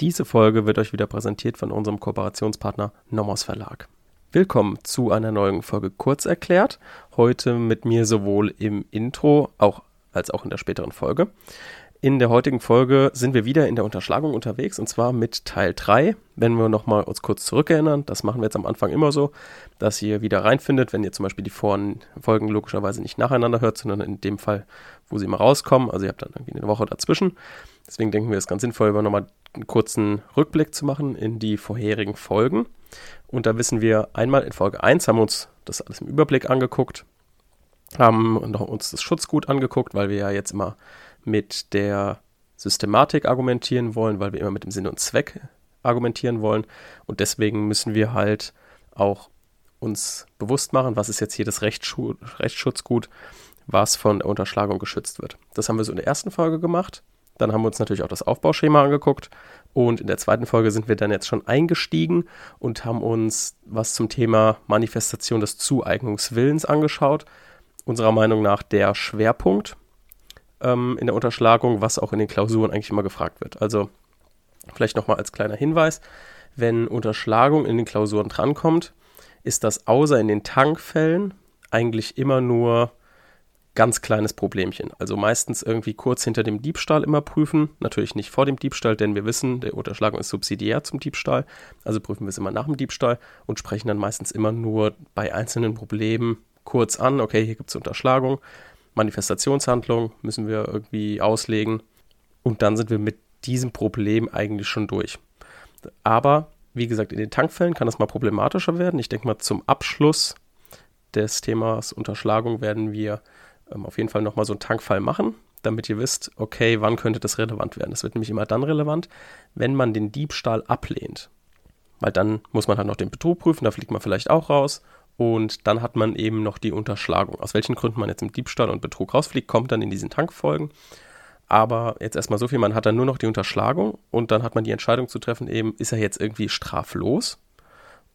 Diese Folge wird euch wieder präsentiert von unserem Kooperationspartner Nomos Verlag. Willkommen zu einer neuen Folge Kurz erklärt. Heute mit mir sowohl im Intro auch, als auch in der späteren Folge. In der heutigen Folge sind wir wieder in der Unterschlagung unterwegs und zwar mit Teil 3. Wenn wir nochmal uns kurz zurückerinnern, das machen wir jetzt am Anfang immer so, dass ihr wieder reinfindet, wenn ihr zum Beispiel die vorigen Folgen logischerweise nicht nacheinander hört, sondern in dem Fall, wo sie immer rauskommen. Also ihr habt dann irgendwie eine Woche dazwischen. Deswegen denken wir es ganz sinnvoll, über nochmal einen kurzen Rückblick zu machen in die vorherigen Folgen. Und da wissen wir einmal in Folge 1 haben wir uns das alles im Überblick angeguckt, haben uns das Schutzgut angeguckt, weil wir ja jetzt immer mit der Systematik argumentieren wollen, weil wir immer mit dem Sinn und Zweck argumentieren wollen. Und deswegen müssen wir halt auch uns bewusst machen, was ist jetzt hier das Rechtsschu Rechtsschutzgut, was von der Unterschlagung geschützt wird. Das haben wir so in der ersten Folge gemacht. Dann haben wir uns natürlich auch das Aufbauschema angeguckt. Und in der zweiten Folge sind wir dann jetzt schon eingestiegen und haben uns was zum Thema Manifestation des Zueignungswillens angeschaut. Unserer Meinung nach der Schwerpunkt ähm, in der Unterschlagung, was auch in den Klausuren eigentlich immer gefragt wird. Also vielleicht nochmal als kleiner Hinweis, wenn Unterschlagung in den Klausuren drankommt, ist das außer in den Tankfällen eigentlich immer nur ganz kleines Problemchen. Also meistens irgendwie kurz hinter dem Diebstahl immer prüfen. Natürlich nicht vor dem Diebstahl, denn wir wissen, der Unterschlagung ist subsidiär zum Diebstahl. Also prüfen wir es immer nach dem Diebstahl und sprechen dann meistens immer nur bei einzelnen Problemen kurz an. Okay, hier gibt es Unterschlagung. Manifestationshandlung müssen wir irgendwie auslegen. Und dann sind wir mit diesem Problem eigentlich schon durch. Aber wie gesagt, in den Tankfällen kann das mal problematischer werden. Ich denke mal, zum Abschluss des Themas Unterschlagung werden wir ähm, auf jeden Fall nochmal so einen Tankfall machen, damit ihr wisst, okay, wann könnte das relevant werden. Das wird nämlich immer dann relevant, wenn man den Diebstahl ablehnt. Weil dann muss man halt noch den Betrug prüfen, da fliegt man vielleicht auch raus und dann hat man eben noch die Unterschlagung. Aus welchen Gründen man jetzt im Diebstahl und Betrug rausfliegt, kommt dann in diesen Tankfolgen. Aber jetzt erstmal so viel, man hat dann nur noch die Unterschlagung und dann hat man die Entscheidung zu treffen, eben, ist er jetzt irgendwie straflos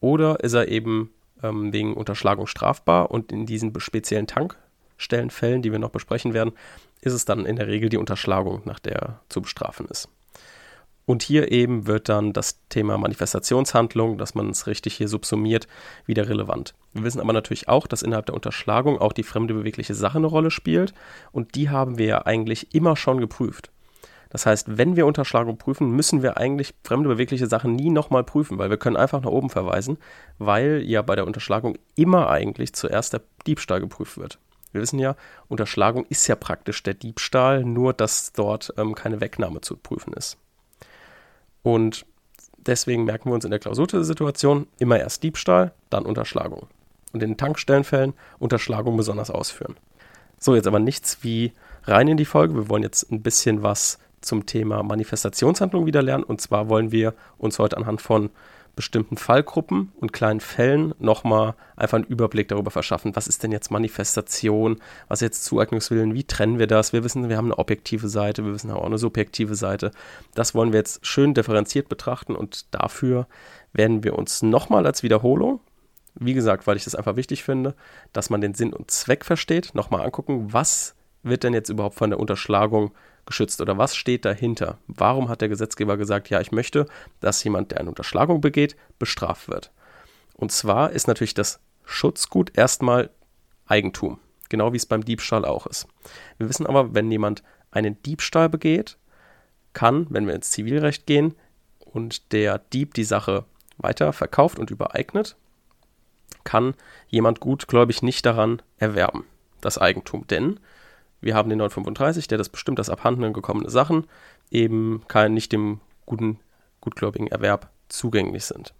oder ist er eben ähm, wegen Unterschlagung strafbar und in diesen speziellen Tankstellenfällen, die wir noch besprechen werden, ist es dann in der Regel die Unterschlagung, nach der zu bestrafen ist. Und hier eben wird dann das Thema Manifestationshandlung, dass man es richtig hier subsumiert, wieder relevant. Wir wissen aber natürlich auch, dass innerhalb der Unterschlagung auch die fremde bewegliche Sache eine Rolle spielt und die haben wir ja eigentlich immer schon geprüft. Das heißt, wenn wir Unterschlagung prüfen, müssen wir eigentlich fremde bewegliche Sachen nie nochmal prüfen, weil wir können einfach nach oben verweisen, weil ja bei der Unterschlagung immer eigentlich zuerst der Diebstahl geprüft wird. Wir wissen ja, Unterschlagung ist ja praktisch der Diebstahl, nur dass dort ähm, keine Wegnahme zu prüfen ist. Und deswegen merken wir uns in der Klausursituation immer erst Diebstahl, dann Unterschlagung. Und in den Tankstellenfällen Unterschlagung besonders ausführen. So, jetzt aber nichts wie rein in die Folge. Wir wollen jetzt ein bisschen was zum Thema Manifestationshandlung wieder lernen. Und zwar wollen wir uns heute anhand von bestimmten Fallgruppen und kleinen Fällen nochmal einfach einen Überblick darüber verschaffen, was ist denn jetzt Manifestation, was ist jetzt Zueignungswillen, wie trennen wir das? Wir wissen, wir haben eine objektive Seite, wir wissen auch eine subjektive Seite. Das wollen wir jetzt schön differenziert betrachten und dafür werden wir uns nochmal als Wiederholung, wie gesagt, weil ich das einfach wichtig finde, dass man den Sinn und Zweck versteht, nochmal angucken, was wird denn jetzt überhaupt von der Unterschlagung geschützt oder was steht dahinter? Warum hat der Gesetzgeber gesagt, ja, ich möchte, dass jemand, der eine Unterschlagung begeht, bestraft wird? Und zwar ist natürlich das Schutzgut erstmal Eigentum, genau wie es beim Diebstahl auch ist. Wir wissen aber, wenn jemand einen Diebstahl begeht, kann, wenn wir ins Zivilrecht gehen und der Dieb die Sache weiter verkauft und übereignet, kann jemand gutgläubig nicht daran erwerben, das Eigentum. Denn wir haben den 935, der das bestimmt, dass abhanden gekommene Sachen eben kein, nicht dem guten, gutgläubigen Erwerb zugänglich sind.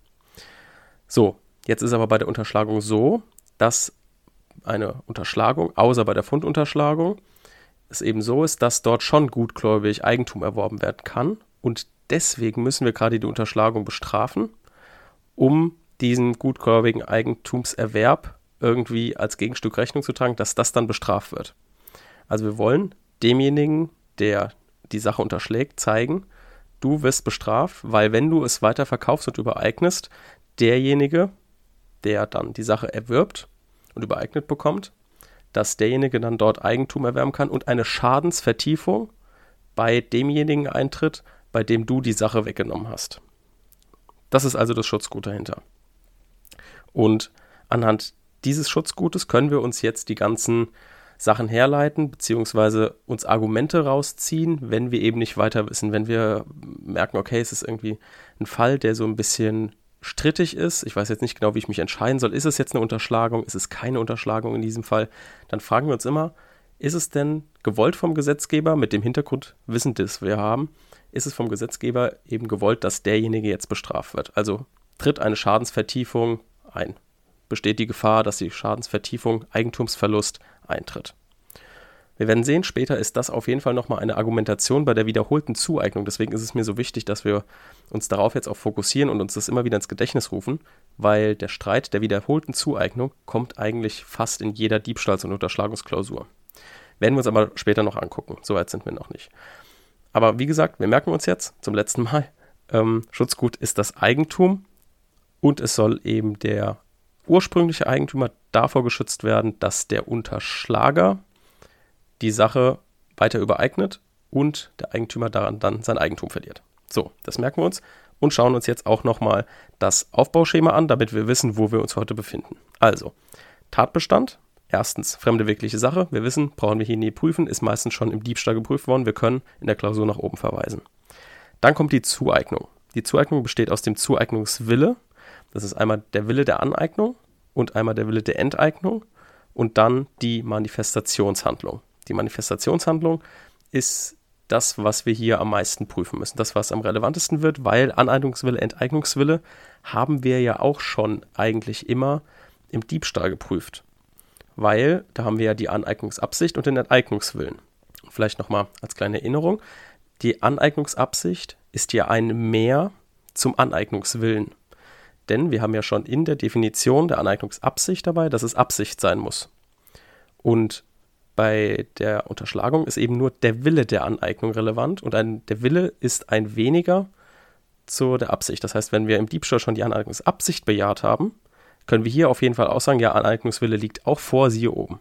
So, jetzt ist aber bei der Unterschlagung so, dass eine Unterschlagung, außer bei der Fundunterschlagung, es eben so ist, dass dort schon gutgläubig Eigentum erworben werden kann und deswegen müssen wir gerade die Unterschlagung bestrafen, um diesen gutgläubigen Eigentumserwerb irgendwie als Gegenstück Rechnung zu tragen, dass das dann bestraft wird. Also wir wollen demjenigen, der die Sache unterschlägt, zeigen, du wirst bestraft, weil wenn du es weiter verkaufst und übereignest, derjenige, der dann die Sache erwirbt und übereignet bekommt, dass derjenige dann dort Eigentum erwerben kann und eine Schadensvertiefung bei demjenigen eintritt, bei dem du die Sache weggenommen hast. Das ist also das Schutzgut dahinter. Und anhand dieses Schutzgutes können wir uns jetzt die ganzen Sachen herleiten, beziehungsweise uns Argumente rausziehen, wenn wir eben nicht weiter wissen. Wenn wir merken, okay, es ist irgendwie ein Fall, der so ein bisschen strittig ist, ich weiß jetzt nicht genau, wie ich mich entscheiden soll, ist es jetzt eine Unterschlagung, ist es keine Unterschlagung in diesem Fall, dann fragen wir uns immer, ist es denn gewollt vom Gesetzgeber mit dem Hintergrundwissen, das wir haben, ist es vom Gesetzgeber eben gewollt, dass derjenige jetzt bestraft wird? Also tritt eine Schadensvertiefung ein. Besteht die Gefahr, dass die Schadensvertiefung Eigentumsverlust eintritt. Wir werden sehen, später ist das auf jeden Fall nochmal eine Argumentation bei der wiederholten Zueignung. Deswegen ist es mir so wichtig, dass wir uns darauf jetzt auch fokussieren und uns das immer wieder ins Gedächtnis rufen, weil der Streit der wiederholten Zueignung kommt eigentlich fast in jeder Diebstahls- und Unterschlagungsklausur. Werden wir uns aber später noch angucken. Soweit sind wir noch nicht. Aber wie gesagt, wir merken uns jetzt zum letzten Mal, ähm, Schutzgut ist das Eigentum und es soll eben der ursprüngliche Eigentümer davor geschützt werden, dass der Unterschlager die Sache weiter übereignet und der Eigentümer daran dann sein Eigentum verliert. So, das merken wir uns und schauen uns jetzt auch nochmal das Aufbauschema an, damit wir wissen, wo wir uns heute befinden. Also, Tatbestand. Erstens, fremde wirkliche Sache. Wir wissen, brauchen wir hier nie prüfen, ist meistens schon im Diebstahl geprüft worden. Wir können in der Klausur nach oben verweisen. Dann kommt die Zueignung. Die Zueignung besteht aus dem Zueignungswille. Das ist einmal der Wille der Aneignung und einmal der Wille der Enteignung und dann die Manifestationshandlung. Die Manifestationshandlung ist das, was wir hier am meisten prüfen müssen, das, was am relevantesten wird, weil Aneignungswille, Enteignungswille haben wir ja auch schon eigentlich immer im Diebstahl geprüft. Weil da haben wir ja die Aneignungsabsicht und den Enteignungswillen. Vielleicht nochmal als kleine Erinnerung. Die Aneignungsabsicht ist ja ein Mehr zum Aneignungswillen. Denn wir haben ja schon in der Definition der Aneignungsabsicht dabei, dass es Absicht sein muss. Und bei der Unterschlagung ist eben nur der Wille der Aneignung relevant und ein, der Wille ist ein weniger zu der Absicht. Das heißt, wenn wir im Diebstahl schon die Aneignungsabsicht bejaht haben, können wir hier auf jeden Fall auch sagen, ja, Aneignungswille liegt auch vor, siehe oben.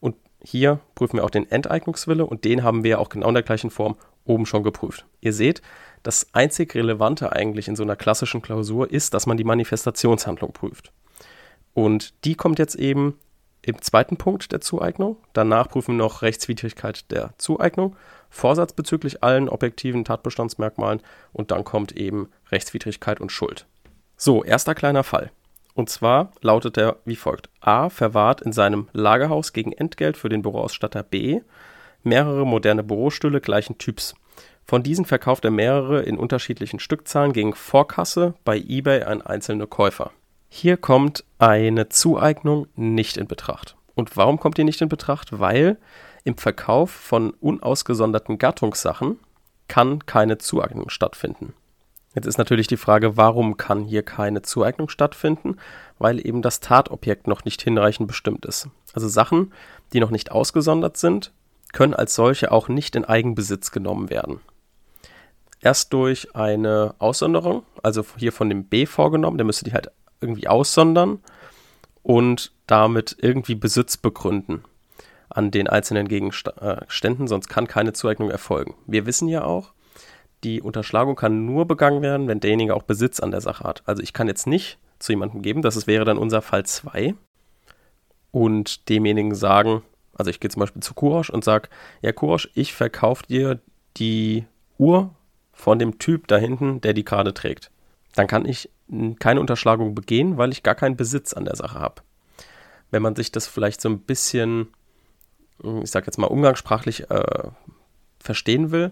Und hier prüfen wir auch den Enteignungswille und den haben wir auch genau in der gleichen Form oben schon geprüft. Ihr seht, das einzig Relevante eigentlich in so einer klassischen Klausur ist, dass man die Manifestationshandlung prüft. Und die kommt jetzt eben im zweiten Punkt der Zueignung. Danach prüfen wir noch Rechtswidrigkeit der Zueignung, Vorsatz bezüglich allen objektiven Tatbestandsmerkmalen und dann kommt eben Rechtswidrigkeit und Schuld. So, erster kleiner Fall. Und zwar lautet er wie folgt. A verwahrt in seinem Lagerhaus gegen Entgelt für den Büroausstatter B mehrere moderne Bürostühle gleichen Typs von diesen verkauft er mehrere in unterschiedlichen Stückzahlen gegen Vorkasse bei eBay an einzelne Käufer. Hier kommt eine Zueignung nicht in Betracht. Und warum kommt die nicht in Betracht? Weil im Verkauf von unausgesonderten Gattungssachen kann keine Zueignung stattfinden. Jetzt ist natürlich die Frage, warum kann hier keine Zueignung stattfinden? Weil eben das Tatobjekt noch nicht hinreichend bestimmt ist. Also Sachen, die noch nicht ausgesondert sind, können als solche auch nicht in Eigenbesitz genommen werden erst durch eine Aussonderung, also hier von dem B vorgenommen, der müsste die halt irgendwie aussondern und damit irgendwie Besitz begründen an den einzelnen Gegenständen, sonst kann keine Zueignung erfolgen. Wir wissen ja auch, die Unterschlagung kann nur begangen werden, wenn derjenige auch Besitz an der Sache hat. Also ich kann jetzt nicht zu jemandem geben, das wäre dann unser Fall 2 und demjenigen sagen, also ich gehe zum Beispiel zu Kurosch und sage, ja Kurosch, ich verkaufe dir die Uhr von dem Typ da hinten, der die gerade trägt. Dann kann ich keine Unterschlagung begehen, weil ich gar keinen Besitz an der Sache habe. Wenn man sich das vielleicht so ein bisschen, hm, ich sag jetzt mal umgangssprachlich äh, verstehen will,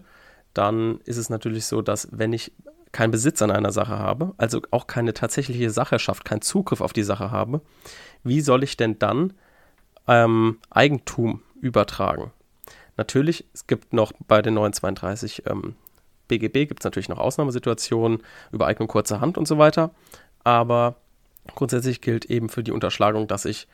dann ist es natürlich so, dass wenn ich keinen Besitz an einer Sache habe, also auch keine tatsächliche Sacherschaft, keinen Zugriff auf die Sache habe, wie soll ich denn dann ähm, Eigentum übertragen? Natürlich, es gibt noch bei den 932 ähm, BGB gibt es natürlich noch Ausnahmesituationen, Übereignung kurzer Hand und so weiter. Aber grundsätzlich gilt eben für die Unterschlagung, dass ich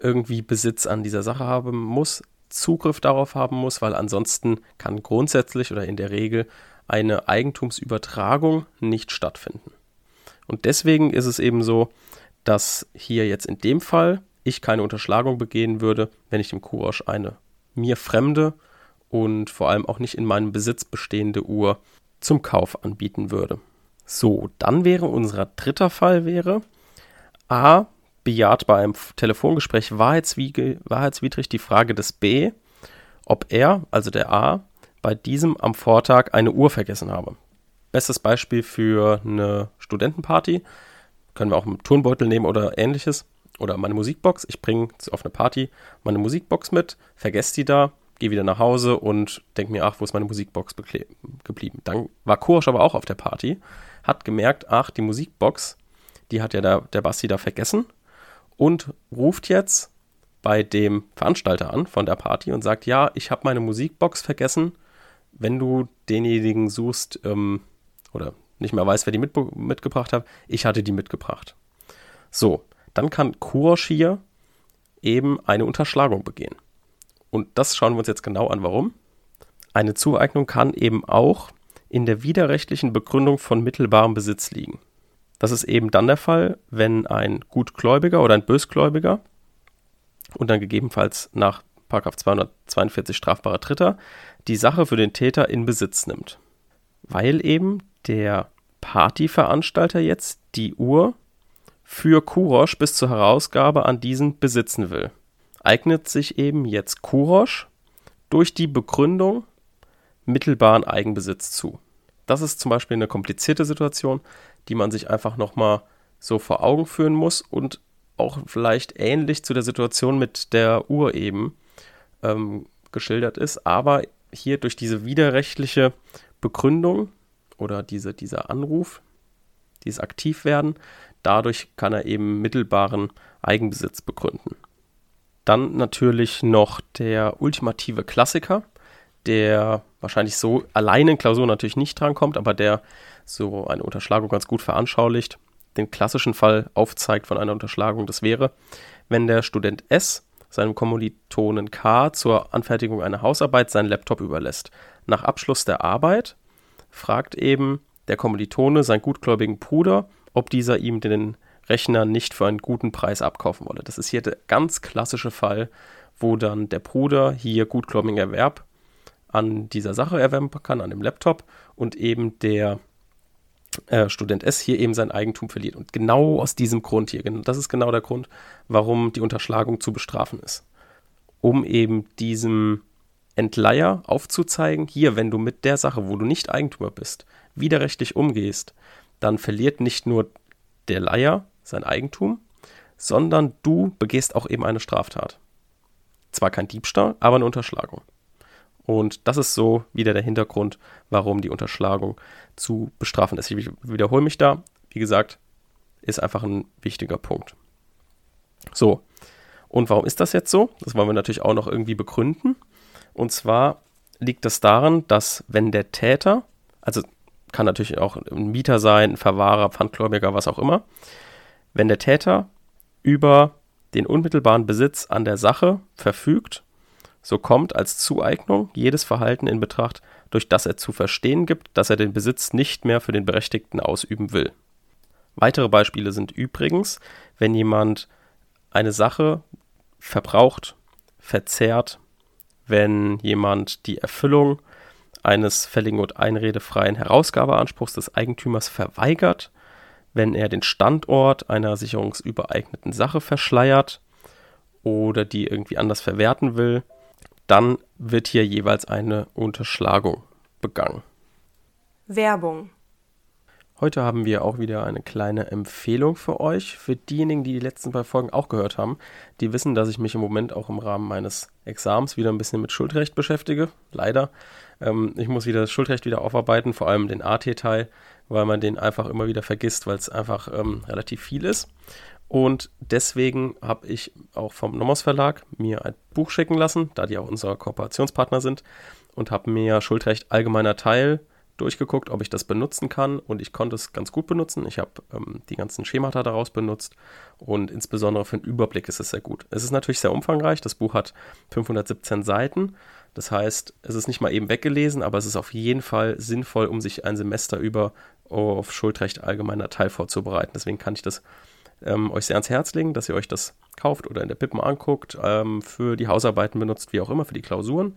irgendwie Besitz an dieser Sache haben muss, Zugriff darauf haben muss, weil ansonsten kann grundsätzlich oder in der Regel eine Eigentumsübertragung nicht stattfinden. Und deswegen ist es eben so, dass hier jetzt in dem Fall ich keine Unterschlagung begehen würde, wenn ich dem Kurosch eine mir fremde und vor allem auch nicht in meinem Besitz bestehende Uhr zum Kauf anbieten würde. So, dann wäre unser dritter Fall wäre A bejaht bei einem Telefongespräch wahrheitswidrig die Frage des B, ob er, also der A, bei diesem am Vortag eine Uhr vergessen habe. Bestes Beispiel für eine Studentenparty. Können wir auch einen Turnbeutel nehmen oder ähnliches. Oder meine Musikbox. Ich bringe auf eine Party meine Musikbox mit, vergesse die da, gehe wieder nach Hause und denke mir, ach, wo ist meine Musikbox geblieben? Dann war Korosch aber auch auf der Party, hat gemerkt, ach, die Musikbox, die hat ja der, der Basti da vergessen und ruft jetzt bei dem Veranstalter an von der Party und sagt, ja, ich habe meine Musikbox vergessen. Wenn du denjenigen suchst ähm, oder nicht mehr weißt, wer die mit, mitgebracht hat, ich hatte die mitgebracht. So, dann kann Kurosch hier eben eine Unterschlagung begehen. Und das schauen wir uns jetzt genau an, warum. Eine Zueignung kann eben auch in der widerrechtlichen Begründung von mittelbarem Besitz liegen. Das ist eben dann der Fall, wenn ein Gutgläubiger oder ein Bösgläubiger und dann gegebenenfalls nach 242 strafbarer Dritter die Sache für den Täter in Besitz nimmt. Weil eben der Partyveranstalter jetzt die Uhr für Kurosch bis zur Herausgabe an diesen besitzen will. Eignet sich eben jetzt Kurosch durch die Begründung mittelbaren Eigenbesitz zu. Das ist zum Beispiel eine komplizierte Situation, die man sich einfach nochmal so vor Augen führen muss und auch vielleicht ähnlich zu der Situation mit der Uhr eben ähm, geschildert ist, aber hier durch diese widerrechtliche Begründung oder diese, dieser Anruf, dieses Aktivwerden, dadurch kann er eben mittelbaren Eigenbesitz begründen. Dann natürlich noch der ultimative Klassiker, der wahrscheinlich so alleine in Klausur natürlich nicht drankommt, aber der so eine Unterschlagung ganz gut veranschaulicht den klassischen Fall aufzeigt von einer Unterschlagung. Das wäre, wenn der Student S seinem Kommilitonen K zur Anfertigung einer Hausarbeit seinen Laptop überlässt. Nach Abschluss der Arbeit fragt eben der Kommilitone seinen gutgläubigen Bruder, ob dieser ihm den Rechner nicht für einen guten Preis abkaufen wolle. Das ist hier der ganz klassische Fall, wo dann der Bruder hier gutgläubigen Erwerb an dieser Sache erwerben kann, an dem Laptop und eben der äh, Student S hier eben sein Eigentum verliert. Und genau aus diesem Grund hier, das ist genau der Grund, warum die Unterschlagung zu bestrafen ist. Um eben diesem Entleiher aufzuzeigen, hier, wenn du mit der Sache, wo du nicht Eigentümer bist, widerrechtlich umgehst, dann verliert nicht nur der Leiher sein Eigentum, sondern du begehst auch eben eine Straftat. Zwar kein Diebstahl, aber eine Unterschlagung. Und das ist so wieder der Hintergrund, warum die Unterschlagung zu bestrafen ist. Ich wiederhole mich da. Wie gesagt, ist einfach ein wichtiger Punkt. So, und warum ist das jetzt so? Das wollen wir natürlich auch noch irgendwie begründen. Und zwar liegt das daran, dass wenn der Täter, also kann natürlich auch ein Mieter sein, ein Verwahrer, Pfandgläubiger, was auch immer, wenn der Täter über den unmittelbaren Besitz an der Sache verfügt so kommt als Zueignung jedes Verhalten in Betracht, durch das er zu verstehen gibt, dass er den Besitz nicht mehr für den Berechtigten ausüben will. Weitere Beispiele sind übrigens, wenn jemand eine Sache verbraucht, verzehrt, wenn jemand die Erfüllung eines fälligen und einredefreien Herausgabeanspruchs des Eigentümers verweigert, wenn er den Standort einer sicherungsübereigneten Sache verschleiert oder die irgendwie anders verwerten will, dann wird hier jeweils eine Unterschlagung begangen. Werbung. Heute haben wir auch wieder eine kleine Empfehlung für euch. Für diejenigen, die die letzten zwei Folgen auch gehört haben, die wissen, dass ich mich im Moment auch im Rahmen meines Examens wieder ein bisschen mit Schuldrecht beschäftige. Leider. Ähm, ich muss wieder das Schuldrecht wieder aufarbeiten, vor allem den AT-Teil, weil man den einfach immer wieder vergisst, weil es einfach ähm, relativ viel ist. Und deswegen habe ich auch vom Nomos Verlag mir ein Buch schicken lassen, da die auch unser Kooperationspartner sind, und habe mir Schuldrecht allgemeiner Teil durchgeguckt, ob ich das benutzen kann. Und ich konnte es ganz gut benutzen. Ich habe ähm, die ganzen Schemata daraus benutzt und insbesondere für den Überblick ist es sehr gut. Es ist natürlich sehr umfangreich. Das Buch hat 517 Seiten. Das heißt, es ist nicht mal eben weggelesen, aber es ist auf jeden Fall sinnvoll, um sich ein Semester über auf Schuldrecht allgemeiner Teil vorzubereiten. Deswegen kann ich das ähm, euch sehr ans Herz legen, dass ihr euch das kauft oder in der Pippen anguckt, ähm, für die Hausarbeiten benutzt, wie auch immer, für die Klausuren.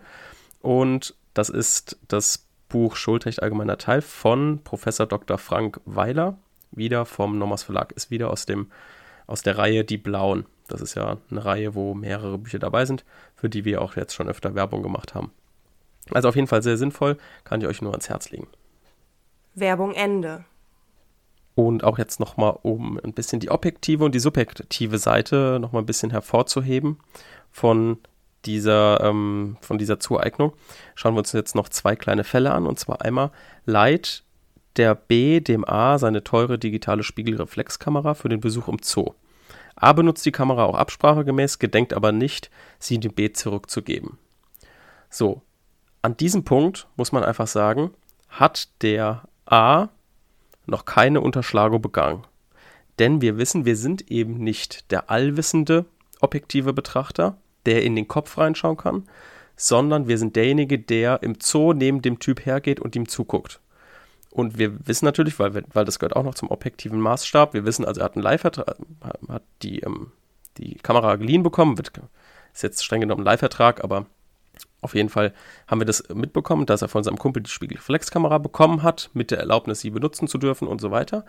Und das ist das Buch Schultrecht allgemeiner Teil von Professor Dr. Frank Weiler, wieder vom Nommers Verlag, ist wieder aus, dem, aus der Reihe Die Blauen. Das ist ja eine Reihe, wo mehrere Bücher dabei sind, für die wir auch jetzt schon öfter Werbung gemacht haben. Also auf jeden Fall sehr sinnvoll, kann ich euch nur ans Herz legen. Werbung Ende. Und auch jetzt nochmal, um ein bisschen die objektive und die subjektive Seite nochmal ein bisschen hervorzuheben von dieser, ähm, von dieser Zueignung, schauen wir uns jetzt noch zwei kleine Fälle an. Und zwar einmal leiht der B dem A seine teure digitale Spiegelreflexkamera für den Besuch im Zoo. A benutzt die Kamera auch absprachegemäß, gedenkt aber nicht, sie dem B zurückzugeben. So, an diesem Punkt muss man einfach sagen, hat der A noch keine Unterschlagung begangen. Denn wir wissen, wir sind eben nicht der allwissende objektive Betrachter, der in den Kopf reinschauen kann, sondern wir sind derjenige, der im Zoo neben dem Typ hergeht und ihm zuguckt. Und wir wissen natürlich, weil, wir, weil das gehört auch noch zum objektiven Maßstab, wir wissen also, er hat einen Live-Vertrag, hat die, ähm, die Kamera geliehen bekommen, wird, ist jetzt streng genommen ein Live-Vertrag, aber auf jeden Fall haben wir das mitbekommen, dass er von seinem Kumpel die Spiegelreflexkamera bekommen hat, mit der Erlaubnis, sie benutzen zu dürfen und so weiter.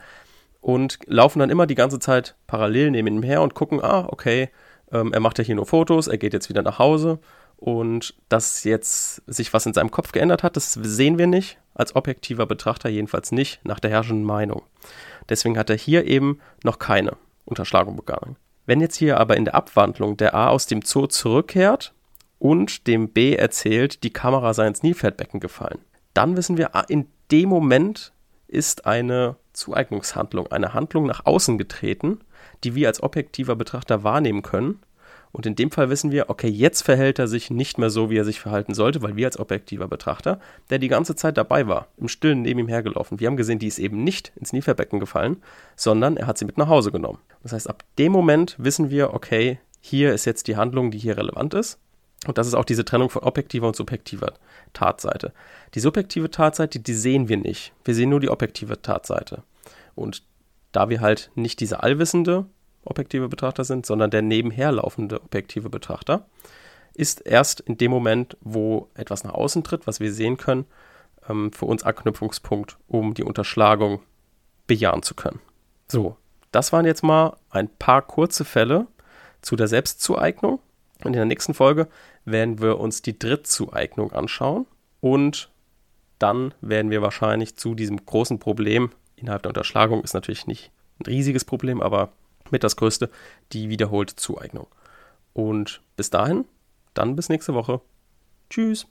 Und laufen dann immer die ganze Zeit parallel neben ihm her und gucken, ah, okay, ähm, er macht ja hier nur Fotos, er geht jetzt wieder nach Hause. Und dass jetzt sich was in seinem Kopf geändert hat, das sehen wir nicht, als objektiver Betrachter jedenfalls nicht, nach der herrschenden Meinung. Deswegen hat er hier eben noch keine Unterschlagung begangen. Wenn jetzt hier aber in der Abwandlung der A aus dem Zoo zurückkehrt und dem B erzählt, die Kamera sei ins Nilpferdbecken gefallen. Dann wissen wir, ah, in dem Moment ist eine Zueignungshandlung, eine Handlung nach außen getreten, die wir als objektiver Betrachter wahrnehmen können. Und in dem Fall wissen wir, okay, jetzt verhält er sich nicht mehr so, wie er sich verhalten sollte, weil wir als objektiver Betrachter, der die ganze Zeit dabei war, im Stillen neben ihm hergelaufen, wir haben gesehen, die ist eben nicht ins Nilpferdbecken gefallen, sondern er hat sie mit nach Hause genommen. Das heißt, ab dem Moment wissen wir, okay, hier ist jetzt die Handlung, die hier relevant ist. Und das ist auch diese Trennung von objektiver und subjektiver Tatseite. Die subjektive Tatseite, die sehen wir nicht. Wir sehen nur die objektive Tatseite. Und da wir halt nicht dieser allwissende objektive Betrachter sind, sondern der nebenherlaufende objektive Betrachter, ist erst in dem Moment, wo etwas nach außen tritt, was wir sehen können, ähm, für uns Anknüpfungspunkt, um die Unterschlagung bejahen zu können. So, das waren jetzt mal ein paar kurze Fälle zu der Selbstzueignung. Und in der nächsten Folge werden wir uns die Drittzueignung anschauen und dann werden wir wahrscheinlich zu diesem großen Problem innerhalb der Unterschlagung ist natürlich nicht ein riesiges Problem, aber mit das größte, die wiederholte Zueignung. Und bis dahin, dann bis nächste Woche. Tschüss.